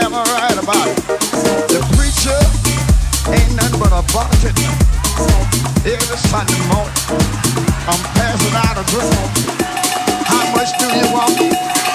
ever right about it. The preacher ain't nothing but a bucket. Morning, I'm passing out a drink. How much do you want?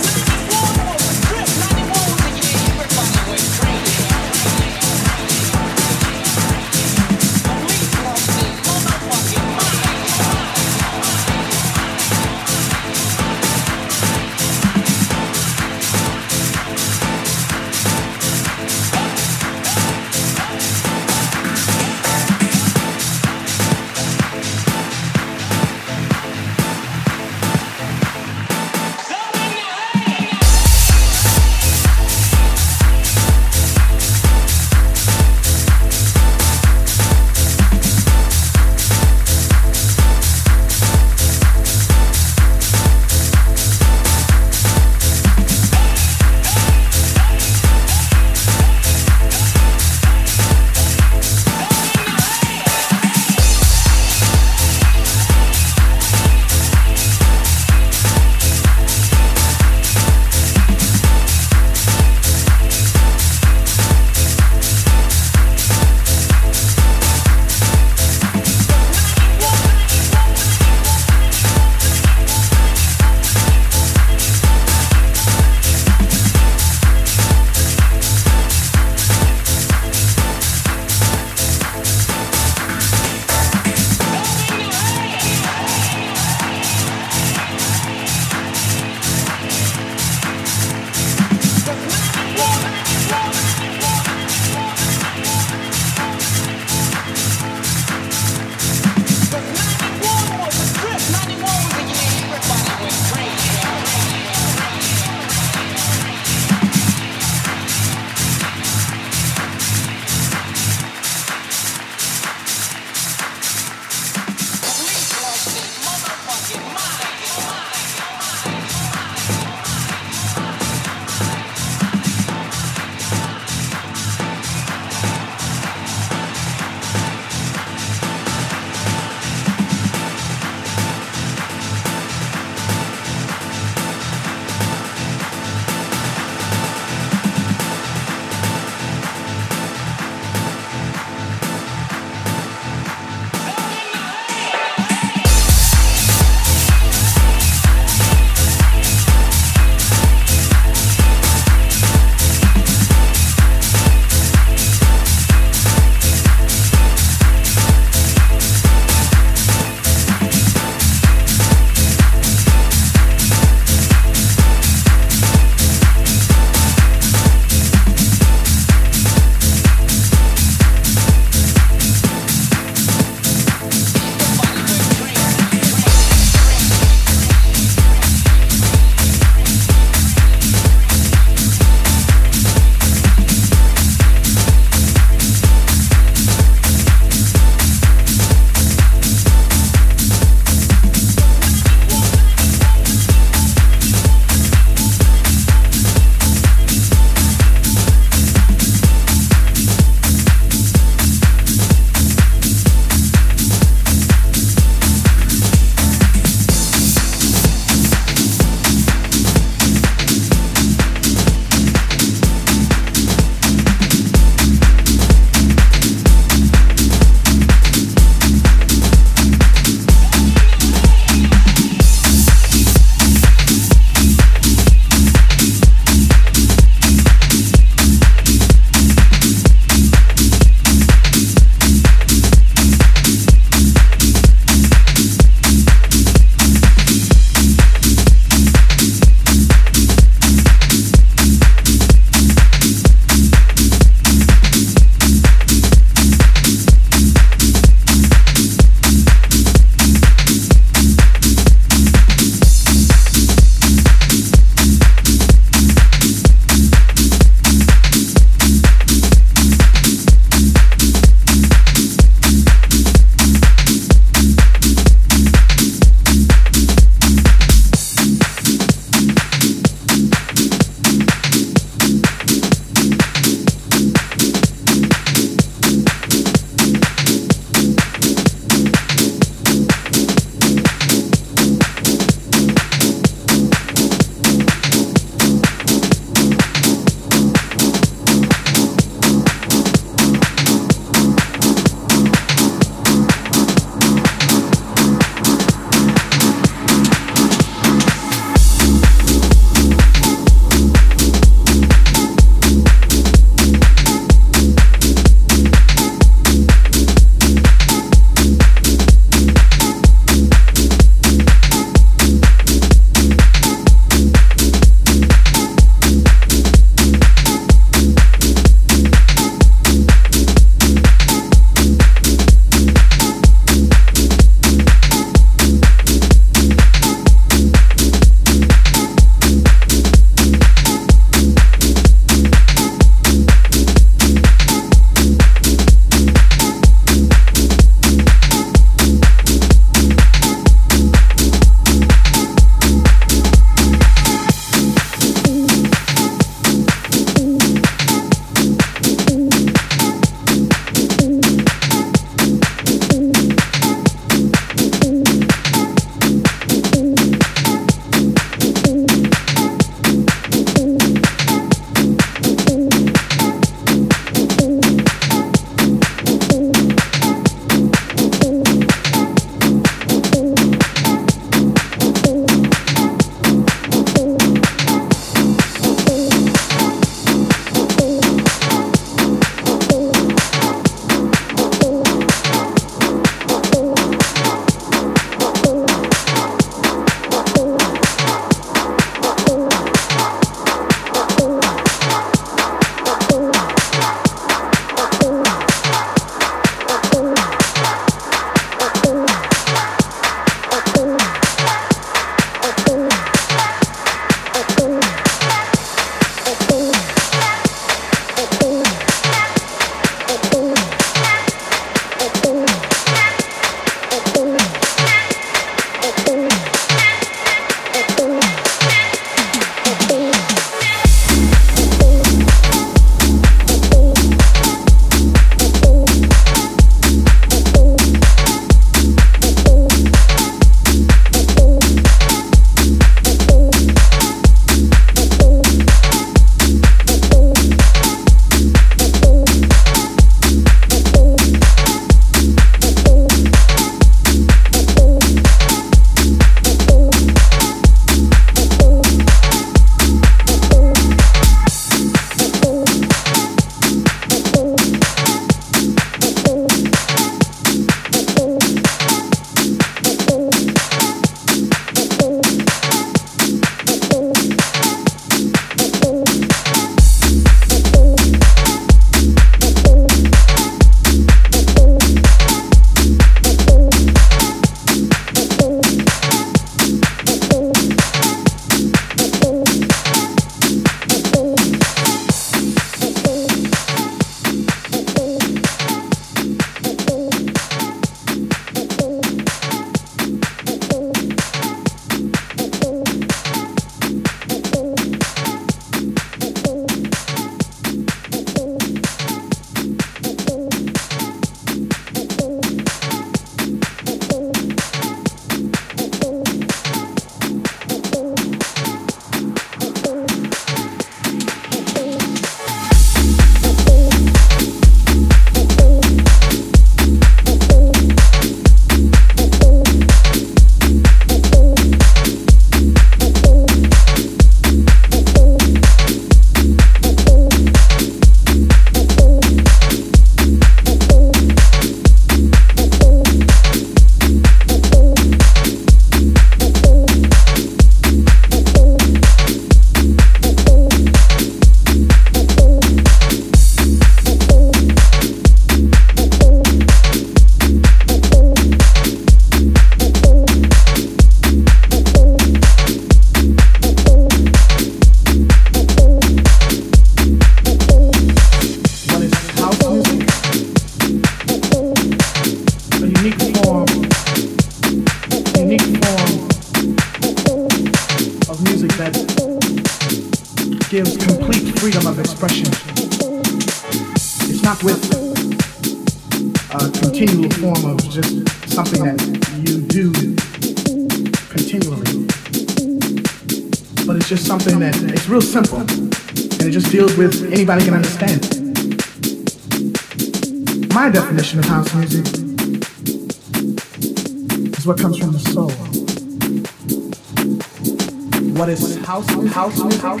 house music.